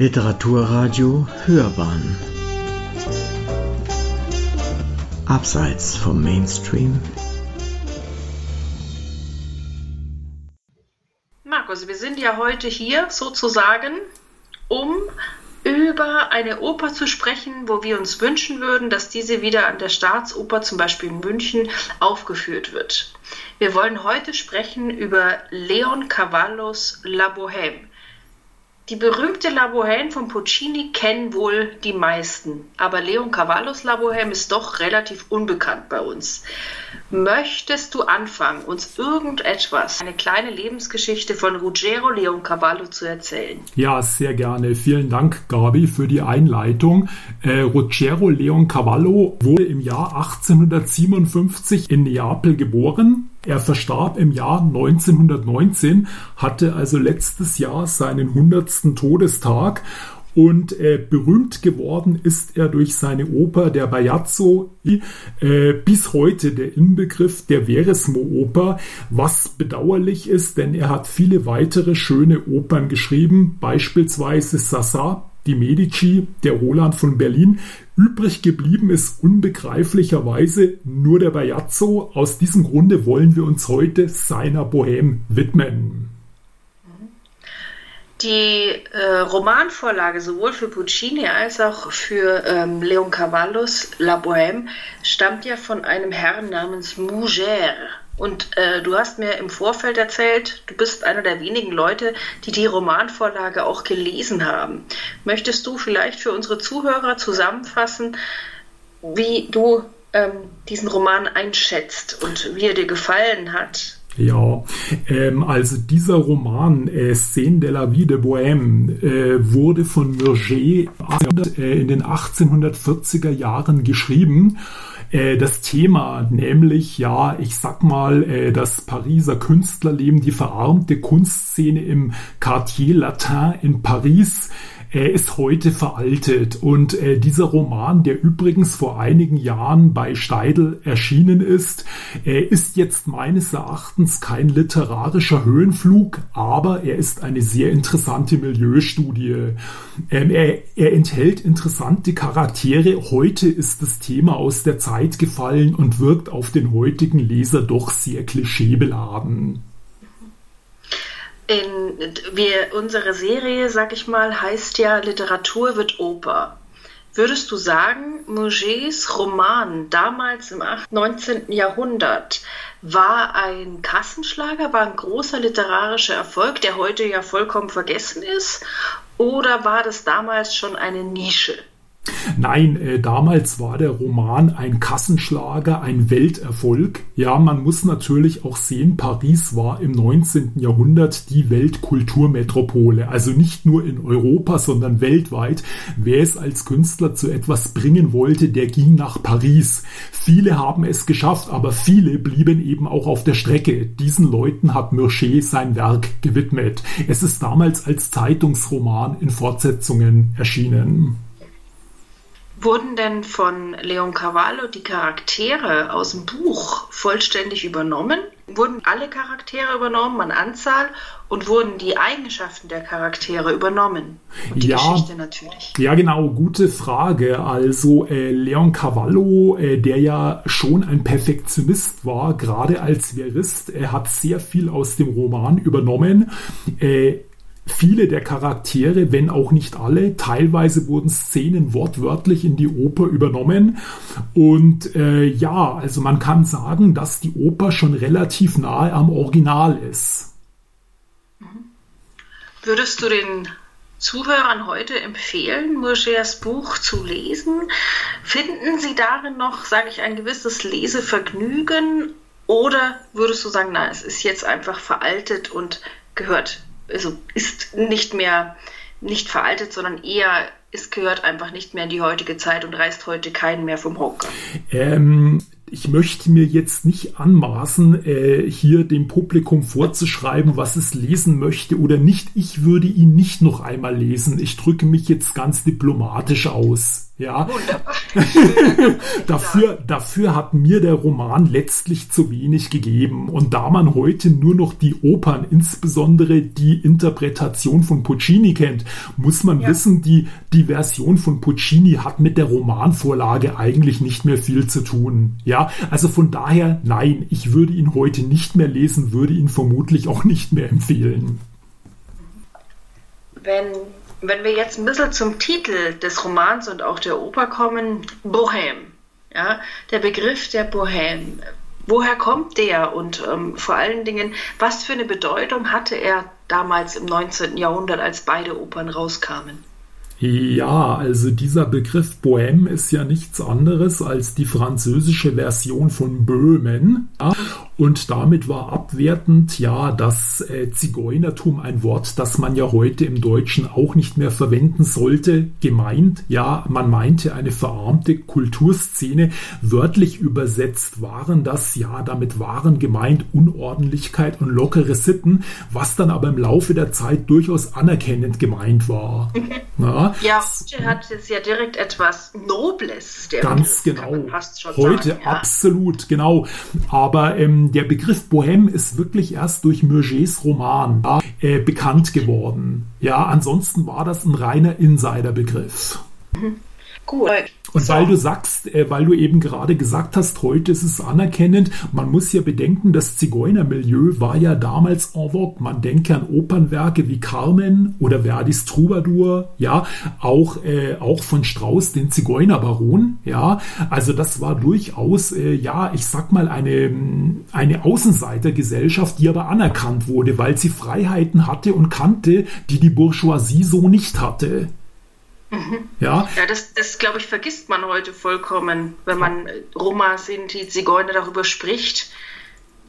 Literaturradio Hörbahn Abseits vom Mainstream Markus, wir sind ja heute hier sozusagen, um über eine Oper zu sprechen, wo wir uns wünschen würden, dass diese wieder an der Staatsoper, zum Beispiel in München, aufgeführt wird. Wir wollen heute sprechen über Leon Cavallos La Bohème. Die berühmte La Bohème von Puccini kennen wohl die meisten, aber Leon Cavallos La Bohème ist doch relativ unbekannt bei uns. Möchtest du anfangen, uns irgendetwas, eine kleine Lebensgeschichte von Ruggero Leon Cavallo zu erzählen? Ja, sehr gerne. Vielen Dank, Gabi, für die Einleitung. Äh, Ruggero Leon Cavallo wurde im Jahr 1857 in Neapel geboren er verstarb im Jahr 1919, hatte also letztes Jahr seinen 100. Todestag und äh, berühmt geworden ist er durch seine Oper Der Bajazzo, äh, bis heute der Inbegriff der Veresmo-Oper, was bedauerlich ist, denn er hat viele weitere schöne Opern geschrieben, beispielsweise Sassa, die Medici, der Roland von Berlin. Übrig geblieben ist unbegreiflicherweise nur der Bajazzo. Aus diesem Grunde wollen wir uns heute seiner Bohème widmen. Die äh, Romanvorlage sowohl für Puccini als auch für ähm, Leon Cavallos La Bohème stammt ja von einem Herrn namens Mugère. Und äh, du hast mir im Vorfeld erzählt, du bist einer der wenigen Leute, die die Romanvorlage auch gelesen haben. Möchtest du vielleicht für unsere Zuhörer zusammenfassen, wie du ähm, diesen Roman einschätzt und wie er dir gefallen hat? Ja, ähm, also dieser Roman äh, Scène de la vie de Bohème äh, wurde von Murger äh, in den 1840er Jahren geschrieben. Äh, das Thema, nämlich ja, ich sag mal, äh, das Pariser Künstlerleben, die verarmte Kunstszene im Quartier Latin in Paris ist heute veraltet. Und äh, dieser Roman, der übrigens vor einigen Jahren bei Steidl erschienen ist, äh, ist jetzt meines Erachtens kein literarischer Höhenflug, aber er ist eine sehr interessante Milieustudie. Ähm, er, er enthält interessante Charaktere. Heute ist das Thema aus der Zeit gefallen und wirkt auf den heutigen Leser doch sehr klischeebeladen in, wir, unsere Serie, sag ich mal, heißt ja Literatur wird Oper. Würdest du sagen, Mugers Roman damals im 19. Jahrhundert war ein Kassenschlager, war ein großer literarischer Erfolg, der heute ja vollkommen vergessen ist? Oder war das damals schon eine Nische? Nein, äh, damals war der Roman ein Kassenschlager, ein Welterfolg. Ja, man muss natürlich auch sehen, Paris war im 19. Jahrhundert die Weltkulturmetropole. Also nicht nur in Europa, sondern weltweit. Wer es als Künstler zu etwas bringen wollte, der ging nach Paris. Viele haben es geschafft, aber viele blieben eben auch auf der Strecke. Diesen Leuten hat Murcher sein Werk gewidmet. Es ist damals als Zeitungsroman in Fortsetzungen erschienen. Wurden denn von Leon Cavallo die Charaktere aus dem Buch vollständig übernommen? Wurden alle Charaktere übernommen an Anzahl und wurden die Eigenschaften der Charaktere übernommen? Und die ja, Geschichte natürlich. Ja, genau, gute Frage. Also äh, Leon Cavallo, äh, der ja schon ein Perfektionist war, gerade als Verist, er hat sehr viel aus dem Roman übernommen. Äh, viele der Charaktere, wenn auch nicht alle, teilweise wurden Szenen wortwörtlich in die Oper übernommen. Und äh, ja, also man kann sagen, dass die Oper schon relativ nahe am Original ist. Würdest du den Zuhörern heute empfehlen, Murgers Buch zu lesen? Finden Sie darin noch, sage ich, ein gewisses Lesevergnügen? Oder würdest du sagen, na, es ist jetzt einfach veraltet und gehört also ist nicht mehr nicht veraltet, sondern eher es gehört einfach nicht mehr in die heutige Zeit und reißt heute keinen mehr vom Hocker. Ähm, ich möchte mir jetzt nicht anmaßen, äh, hier dem Publikum vorzuschreiben, was es lesen möchte oder nicht. Ich würde ihn nicht noch einmal lesen. Ich drücke mich jetzt ganz diplomatisch aus. Ja, dafür, dafür hat mir der Roman letztlich zu wenig gegeben. Und da man heute nur noch die Opern, insbesondere die Interpretation von Puccini kennt, muss man ja. wissen, die, die Version von Puccini hat mit der Romanvorlage eigentlich nicht mehr viel zu tun. Ja, also von daher, nein, ich würde ihn heute nicht mehr lesen, würde ihn vermutlich auch nicht mehr empfehlen. Wenn wenn wir jetzt ein bisschen zum Titel des Romans und auch der Oper kommen, Bohem, ja, der Begriff der Bohem, woher kommt der und ähm, vor allen Dingen, was für eine Bedeutung hatte er damals im 19. Jahrhundert, als beide Opern rauskamen? Ja, also dieser Begriff Bohème ist ja nichts anderes als die französische Version von Böhmen. Ja? Und damit war abwertend ja das äh, Zigeunertum ein Wort, das man ja heute im Deutschen auch nicht mehr verwenden sollte, gemeint. Ja, man meinte eine verarmte Kulturszene. Wörtlich übersetzt waren das, ja, damit waren gemeint Unordentlichkeit und lockere Sitten, was dann aber im Laufe der Zeit durchaus anerkennend gemeint war. Ja, ja heute hat es ja direkt etwas Nobles. Der ganz Begriff, genau. heute sagen, ja. absolut, genau. Aber ähm, der Begriff Bohème ist wirklich erst durch Murgers Roman äh, bekannt geworden. Ja, ansonsten war das ein reiner Insiderbegriff. Mhm. Cool. Und so. weil du sagst, äh, weil du eben gerade gesagt hast, heute ist es anerkennend, man muss ja bedenken, das Zigeunermilieu war ja damals en vogue. Man denke an Opernwerke wie Carmen oder Verdis Troubadour, ja, auch, äh, auch von Strauss, den Zigeunerbaron, ja. Also das war durchaus, äh, ja, ich sag mal, eine, eine Außenseitergesellschaft, die aber anerkannt wurde, weil sie Freiheiten hatte und kannte, die die Bourgeoisie so nicht hatte. Mhm. Ja, ja das, das glaube ich, vergisst man heute vollkommen, wenn man Roma, Sinti, Zigeuner darüber spricht.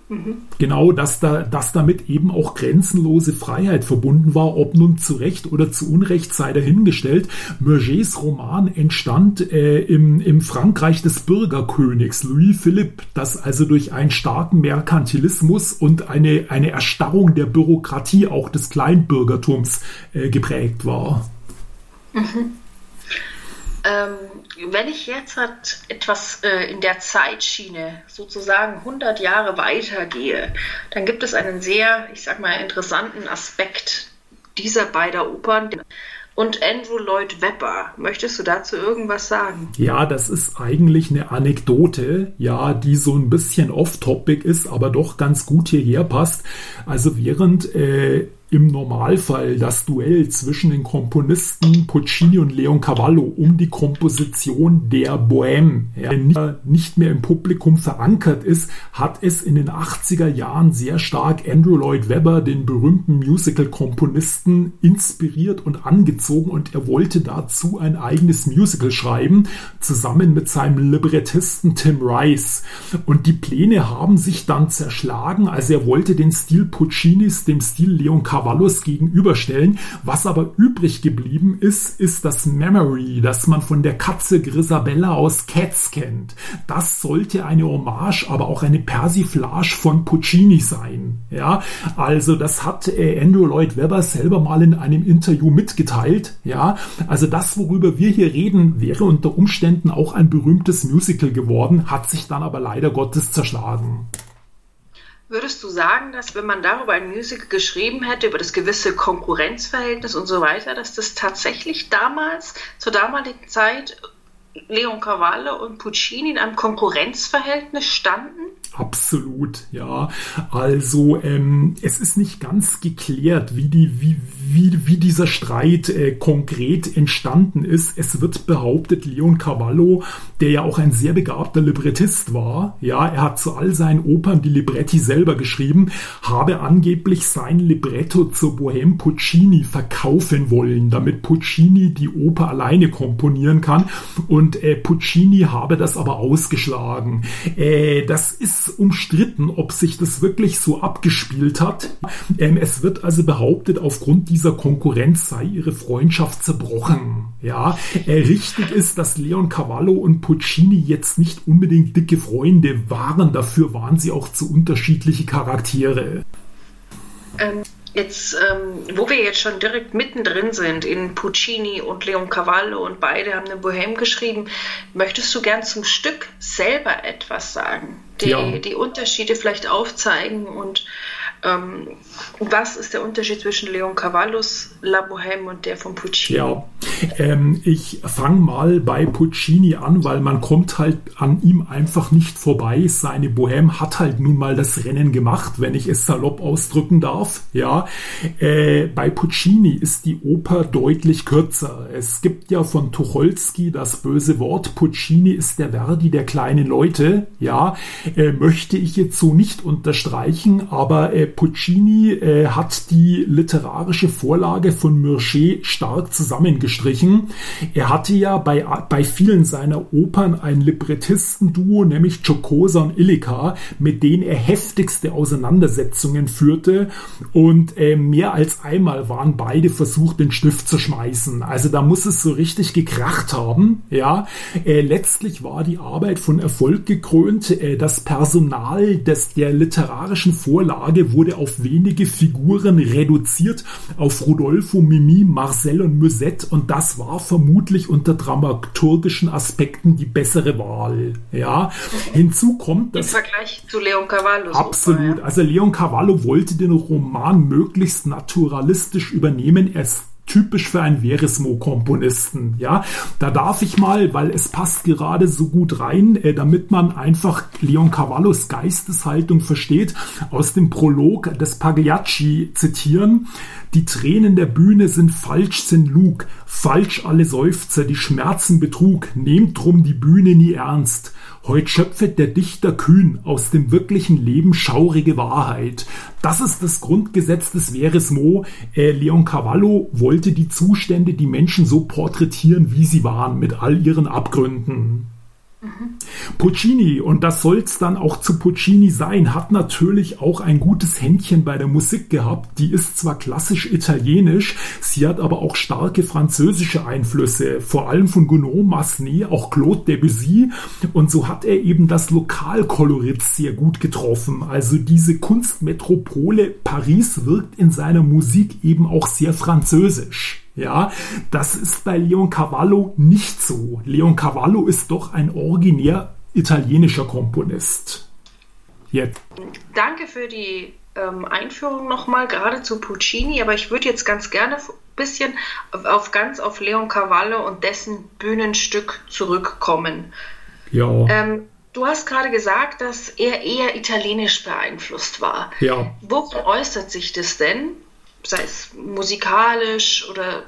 Mhm. Genau, dass, da, dass damit eben auch grenzenlose Freiheit verbunden war, ob nun zu Recht oder zu Unrecht sei dahingestellt. Murgers Roman entstand äh, im, im Frankreich des Bürgerkönigs Louis Philippe, das also durch einen starken Merkantilismus und eine, eine Erstarrung der Bürokratie auch des Kleinbürgertums äh, geprägt war. Mhm. Ähm, wenn ich jetzt halt etwas äh, in der Zeitschiene sozusagen 100 Jahre weitergehe, dann gibt es einen sehr, ich sag mal, interessanten Aspekt dieser beiden Opern und Andrew Lloyd Webber. Möchtest du dazu irgendwas sagen? Ja, das ist eigentlich eine Anekdote, ja, die so ein bisschen off-topic ist, aber doch ganz gut hierher passt. Also während äh, im Normalfall das Duell zwischen den Komponisten Puccini und Leon Cavallo um die Komposition der Bohème ja, nicht mehr im Publikum verankert ist, hat es in den 80er Jahren sehr stark Andrew Lloyd Webber, den berühmten Musical-Komponisten, inspiriert und angezogen und er wollte dazu ein eigenes Musical schreiben, zusammen mit seinem Librettisten Tim Rice. Und die Pläne haben sich dann zerschlagen, also er wollte den Stil Puccinis dem Stil Leon Cavallo Cavallos gegenüberstellen. Was aber übrig geblieben ist, ist das Memory, das man von der Katze Grisabella aus Cats kennt. Das sollte eine Hommage, aber auch eine Persiflage von Puccini sein. Ja, also das hat äh, Andrew Lloyd Webber selber mal in einem Interview mitgeteilt. Ja, also das, worüber wir hier reden, wäre unter Umständen auch ein berühmtes Musical geworden, hat sich dann aber leider Gottes zerschlagen. Würdest du sagen, dass wenn man darüber ein Musical geschrieben hätte, über das gewisse Konkurrenzverhältnis und so weiter, dass das tatsächlich damals, zur damaligen Zeit, Leon Cavallo und Puccini in einem Konkurrenzverhältnis standen? Absolut, ja. Also ähm, es ist nicht ganz geklärt, wie, die, wie, wie, wie dieser Streit äh, konkret entstanden ist. Es wird behauptet, Leon Cavallo, der ja auch ein sehr begabter Librettist war, ja, er hat zu all seinen Opern die Libretti selber geschrieben, habe angeblich sein Libretto zur Bohème Puccini verkaufen wollen, damit Puccini die Oper alleine komponieren kann. Und äh, Puccini habe das aber ausgeschlagen. Äh, das ist umstritten, ob sich das wirklich so abgespielt hat. Ähm, es wird also behauptet, aufgrund dieser Konkurrenz sei ihre Freundschaft zerbrochen. Ja, äh, richtig ist, dass Leon Cavallo und Puccini jetzt nicht unbedingt dicke Freunde waren. Dafür waren sie auch zu unterschiedliche Charaktere. Ähm, Jetzt, ähm, wo wir jetzt schon direkt mittendrin sind in Puccini und Leon Cavallo und beide haben eine Bohème geschrieben, möchtest du gern zum Stück selber etwas sagen? Die, ja. die Unterschiede vielleicht aufzeigen und ähm, was ist der Unterschied zwischen Leon Cavallos La Bohème und der von Puccini? Ja, ähm, ich fange mal bei Puccini an, weil man kommt halt an ihm einfach nicht vorbei. Seine Bohème hat halt nun mal das Rennen gemacht, wenn ich es salopp ausdrücken darf. Ja, äh, bei Puccini ist die Oper deutlich kürzer. Es gibt ja von Tucholsky das böse Wort, Puccini ist der Verdi der kleinen Leute. Ja, äh, möchte ich jetzt so nicht unterstreichen, aber äh, Puccini äh, hat die literarische Vorlage von Murger stark zusammengestrichen. Er hatte ja bei, bei vielen seiner Opern ein Librettistenduo, nämlich Giocosa und Illica, mit denen er heftigste Auseinandersetzungen führte und äh, mehr als einmal waren beide versucht, den Stift zu schmeißen. Also da muss es so richtig gekracht haben. Ja, äh, letztlich war die Arbeit von Erfolg gekrönt. Äh, das Personal des, der literarischen Vorlage wurde wurde auf wenige Figuren reduziert, auf Rodolfo, Mimi, Marcel und Musette und das war vermutlich unter dramaturgischen Aspekten die bessere Wahl. Ja, hinzu kommt das. Im Vergleich zu Leon Cavallo. Absolut. Also Leon Cavallo wollte den Roman möglichst naturalistisch übernehmen. Er typisch für einen Verismo-Komponisten. Ja, da darf ich mal, weil es passt gerade so gut rein, äh, damit man einfach Leon Cavallos Geisteshaltung versteht, aus dem Prolog des Pagliacci zitieren. Die Tränen der Bühne sind falsch, sind Lug, falsch alle Seufzer, die Schmerzen Betrug, nehmt drum die Bühne nie ernst. Heut schöpfet der Dichter kühn aus dem wirklichen Leben schaurige Wahrheit. Das ist das Grundgesetz des Verismo. Äh, Leon Cavallo wollte die Zustände, die Menschen so porträtieren, wie sie waren, mit all ihren Abgründen. Puccini, und das soll es dann auch zu Puccini sein, hat natürlich auch ein gutes Händchen bei der Musik gehabt. Die ist zwar klassisch italienisch, sie hat aber auch starke französische Einflüsse, vor allem von Gounod, Massenet, auch Claude Debussy. Und so hat er eben das Lokalkolorit sehr gut getroffen. Also diese Kunstmetropole Paris wirkt in seiner Musik eben auch sehr französisch. Ja, das ist bei Leon Cavallo nicht so. Leon Cavallo ist doch ein originär italienischer Komponist. Jetzt. Danke für die ähm, Einführung nochmal, gerade zu Puccini, aber ich würde jetzt ganz gerne ein bisschen auf ganz auf Leon Cavallo und dessen Bühnenstück zurückkommen. Ja. Ähm, du hast gerade gesagt, dass er eher italienisch beeinflusst war. Ja. Worin äußert sich das denn? Sei es musikalisch oder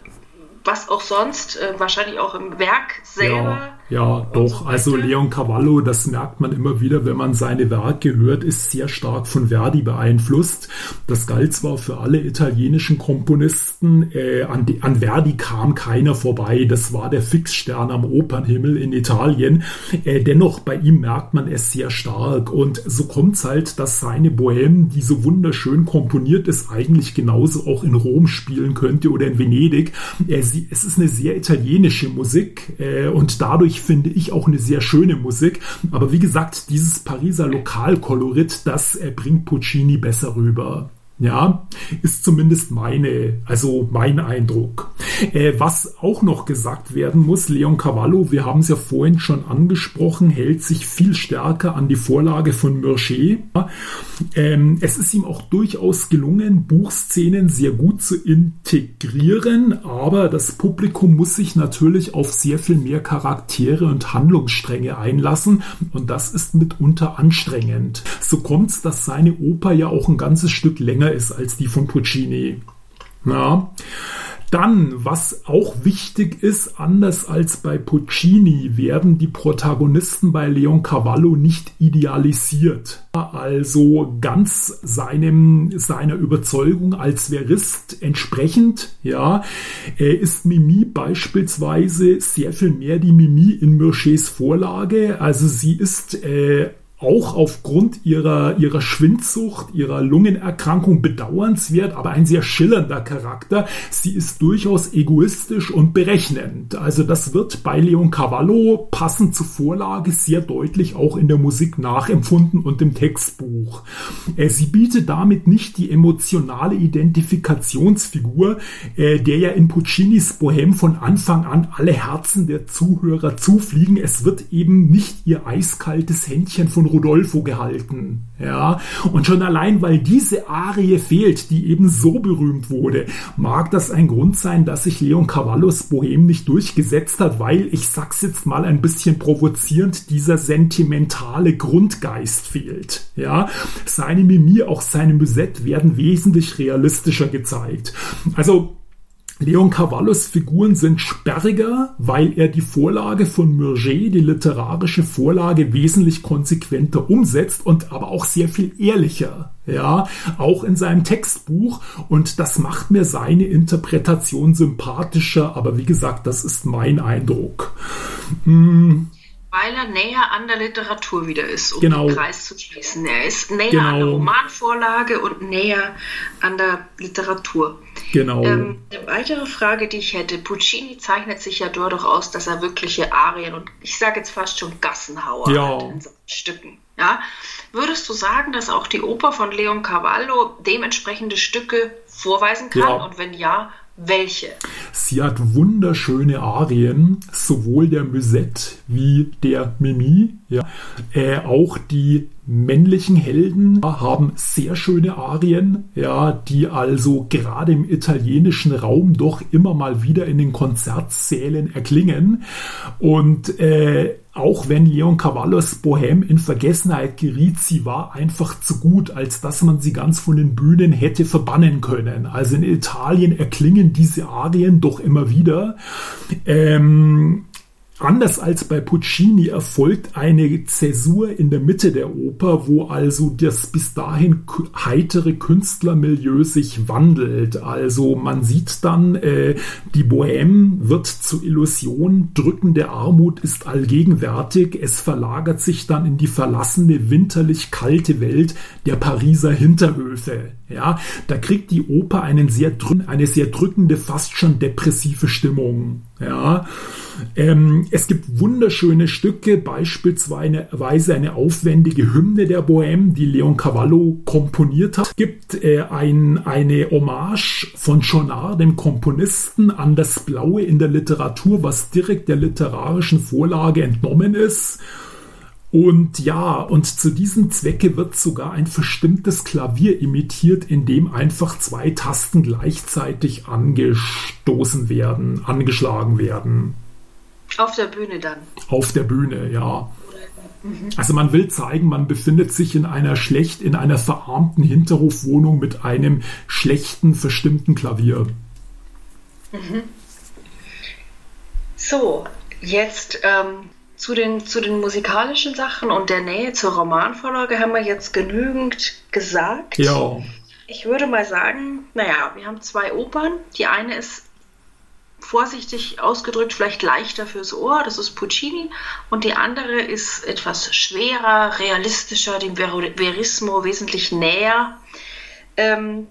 was auch sonst, äh, wahrscheinlich auch im Werk selber. Ja. Ja, doch. Also Leon Cavallo, das merkt man immer wieder, wenn man seine Werke hört, ist sehr stark von Verdi beeinflusst. Das galt zwar für alle italienischen Komponisten, äh, an, die, an, Verdi kam keiner vorbei. Das war der Fixstern am Opernhimmel in Italien. Äh, dennoch bei ihm merkt man es sehr stark. Und so kommt es halt, dass seine Bohème, die so wunderschön komponiert ist, eigentlich genauso auch in Rom spielen könnte oder in Venedig. Äh, sie, es ist eine sehr italienische Musik äh, und dadurch finde ich auch eine sehr schöne Musik. Aber wie gesagt, dieses Pariser Lokalkolorit, das äh, bringt Puccini besser rüber. Ja, ist zumindest meine, also mein Eindruck. Äh, was auch noch gesagt werden muss, Leon Cavallo, wir haben es ja vorhin schon angesprochen, hält sich viel stärker an die Vorlage von Murger. Ähm, es ist ihm auch durchaus gelungen, Buchszenen sehr gut zu integrieren, aber das Publikum muss sich natürlich auf sehr viel mehr Charaktere und Handlungsstränge einlassen und das ist mitunter anstrengend. So kommt es, dass seine Oper ja auch ein ganzes Stück länger ist als die von Puccini. Ja. Dann, was auch wichtig ist, anders als bei Puccini, werden die Protagonisten bei Leon Cavallo nicht idealisiert. Also ganz seinem, seiner Überzeugung als Verist entsprechend, ja, ist Mimi beispielsweise sehr viel mehr die Mimi in Murchers Vorlage. Also sie ist äh, auch aufgrund ihrer, ihrer Schwindsucht, ihrer Lungenerkrankung bedauernswert, aber ein sehr schillernder Charakter. Sie ist durchaus egoistisch und berechnend. Also das wird bei Leon Cavallo passend zur Vorlage sehr deutlich auch in der Musik nachempfunden und im Textbuch. Äh, sie bietet damit nicht die emotionale Identifikationsfigur, äh, der ja in Puccinis Bohem von Anfang an alle Herzen der Zuhörer zufliegen. Es wird eben nicht ihr eiskaltes Händchen von Rodolfo gehalten. Ja, und schon allein, weil diese Arie fehlt, die eben so berühmt wurde, mag das ein Grund sein, dass sich Leon Cavallos Bohem nicht durchgesetzt hat, weil, ich sag's jetzt mal ein bisschen provozierend, dieser sentimentale Grundgeist fehlt. Ja, seine Mimie, auch seine Musette werden wesentlich realistischer gezeigt. Also, Leon Cavallos Figuren sind sperriger, weil er die Vorlage von Murger, die literarische Vorlage, wesentlich konsequenter umsetzt und aber auch sehr viel ehrlicher. Ja, auch in seinem Textbuch. Und das macht mir seine Interpretation sympathischer. Aber wie gesagt, das ist mein Eindruck. Hm weil er näher an der Literatur wieder ist, um genau. den Kreis zu schließen. Er ist näher genau. an der Romanvorlage und näher an der Literatur. Genau. Ähm, eine weitere Frage, die ich hätte, Puccini zeichnet sich ja dadurch aus, dass er wirkliche Arien und ich sage jetzt fast schon Gassenhauer ja. hat in seinen Stücken. Ja? Würdest du sagen, dass auch die Oper von Leon Cavallo dementsprechende Stücke vorweisen kann? Ja. Und wenn ja, welche? Sie hat wunderschöne Arien, sowohl der Musette wie der Mimi. Ja. Äh, auch die männlichen Helden haben sehr schöne Arien, ja, die also gerade im italienischen Raum doch immer mal wieder in den Konzertsälen erklingen. Und äh, auch wenn Leon Cavallos Bohem in Vergessenheit geriet, sie war einfach zu gut, als dass man sie ganz von den Bühnen hätte verbannen können. Also in Italien erklingen diese Arien doch immer wieder. Ähm, Anders als bei Puccini erfolgt eine Zäsur in der Mitte der Oper, wo also das bis dahin heitere Künstlermilieu sich wandelt. Also man sieht dann, äh, die Bohème wird zur Illusion, drückende Armut ist allgegenwärtig, es verlagert sich dann in die verlassene, winterlich kalte Welt der Pariser Hinterhöfe. Ja, da kriegt die Oper einen sehr, eine sehr drückende, fast schon depressive Stimmung. Ja, ähm, es gibt wunderschöne Stücke, beispielsweise eine aufwendige Hymne der Bohème, die Leon Cavallo komponiert hat. Es gibt äh, ein, eine Hommage von Schonard, dem Komponisten, an das Blaue in der Literatur, was direkt der literarischen Vorlage entnommen ist. Und ja, und zu diesem Zwecke wird sogar ein verstimmtes Klavier imitiert, in dem einfach zwei Tasten gleichzeitig angestoßen werden, angeschlagen werden. Auf der Bühne dann. Auf der Bühne, ja. Mhm. Also man will zeigen, man befindet sich in einer schlecht, in einer verarmten Hinterhofwohnung mit einem schlechten, verstimmten Klavier. Mhm. So, jetzt ähm, zu, den, zu den musikalischen Sachen und der Nähe zur Romanvorlage haben wir jetzt genügend gesagt. Ja. Ich würde mal sagen, naja, wir haben zwei Opern. Die eine ist vorsichtig ausgedrückt vielleicht leichter fürs Ohr, das ist Puccini, und die andere ist etwas schwerer, realistischer, dem Verismo wesentlich näher. Ähm,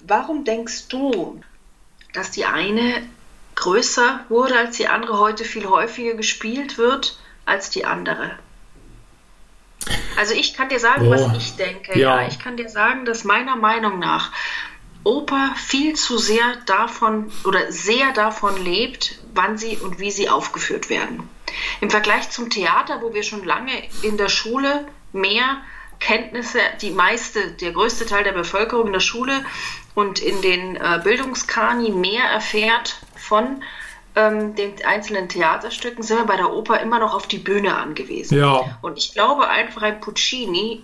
warum denkst du, dass die eine größer wurde als die andere, heute viel häufiger gespielt wird als die andere? Also ich kann dir sagen, oh, was ich denke. Ja. ja, ich kann dir sagen, dass meiner Meinung nach Oper viel zu sehr davon oder sehr davon lebt, wann sie und wie sie aufgeführt werden. Im Vergleich zum Theater, wo wir schon lange in der Schule mehr Kenntnisse, die meiste, der größte Teil der Bevölkerung in der Schule und in den äh, Bildungskani mehr erfährt von ähm, den einzelnen Theaterstücken, sind wir bei der Oper immer noch auf die Bühne angewiesen. Ja. Und ich glaube einfach, ein Puccini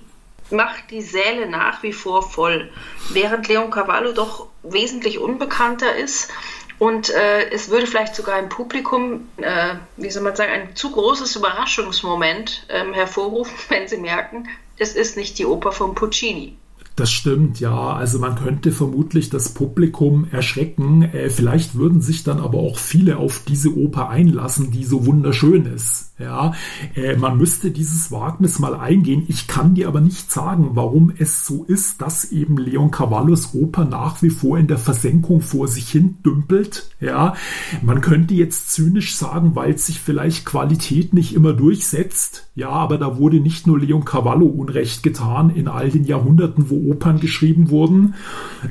macht die Säle nach wie vor voll, während Leon Cavallo doch wesentlich unbekannter ist. Und äh, es würde vielleicht sogar im Publikum, äh, wie soll man sagen, ein zu großes Überraschungsmoment ähm, hervorrufen, wenn sie merken, es ist nicht die Oper von Puccini. Das stimmt, ja. Also man könnte vermutlich das Publikum erschrecken. Äh, vielleicht würden sich dann aber auch viele auf diese Oper einlassen, die so wunderschön ist. Ja, äh, man müsste dieses Wagnis mal eingehen. Ich kann dir aber nicht sagen, warum es so ist, dass eben Leon Cavallos Oper nach wie vor in der Versenkung vor sich hin dümpelt. Ja, man könnte jetzt zynisch sagen, weil sich vielleicht Qualität nicht immer durchsetzt. Ja, aber da wurde nicht nur Leon Cavallo Unrecht getan in all den Jahrhunderten, wo Opern geschrieben wurden.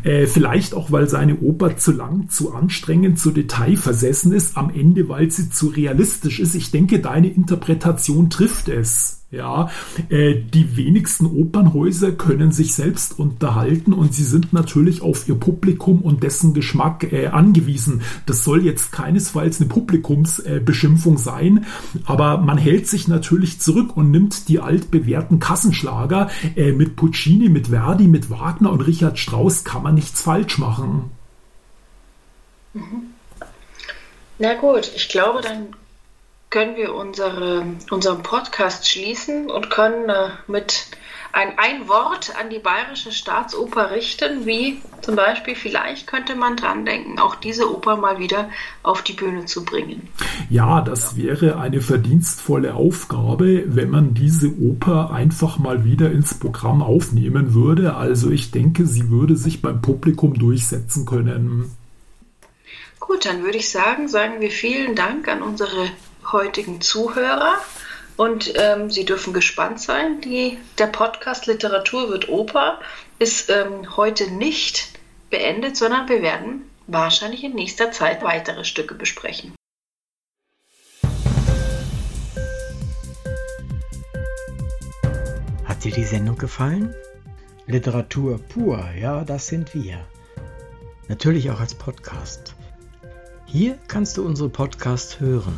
Äh, vielleicht auch, weil seine Oper zu lang, zu anstrengend, zu detailversessen ist. Am Ende, weil sie zu realistisch ist. Ich denke, deine Interpretation trifft es. Ja, äh, die wenigsten Opernhäuser können sich selbst unterhalten und sie sind natürlich auf ihr Publikum und dessen Geschmack äh, angewiesen. Das soll jetzt keinesfalls eine Publikumsbeschimpfung äh, sein, aber man hält sich natürlich zurück und nimmt die altbewährten Kassenschlager. Äh, mit Puccini, mit Verdi, mit Wagner und Richard Strauss kann man nichts falsch machen. Mhm. Na gut, ich glaube, dann können wir unsere, unseren Podcast schließen und können äh, mit ein, ein Wort an die Bayerische Staatsoper richten, wie zum Beispiel, vielleicht könnte man dran denken, auch diese Oper mal wieder auf die Bühne zu bringen. Ja, das wäre eine verdienstvolle Aufgabe, wenn man diese Oper einfach mal wieder ins Programm aufnehmen würde. Also ich denke, sie würde sich beim Publikum durchsetzen können. Gut, dann würde ich sagen, sagen wir vielen Dank an unsere heutigen Zuhörer. Und ähm, Sie dürfen gespannt sein. Die, der Podcast Literatur wird Oper ist ähm, heute nicht beendet, sondern wir werden wahrscheinlich in nächster Zeit weitere Stücke besprechen. Hat dir die Sendung gefallen? Literatur pur, ja, das sind wir. Natürlich auch als Podcast. Hier kannst du unsere Podcasts hören.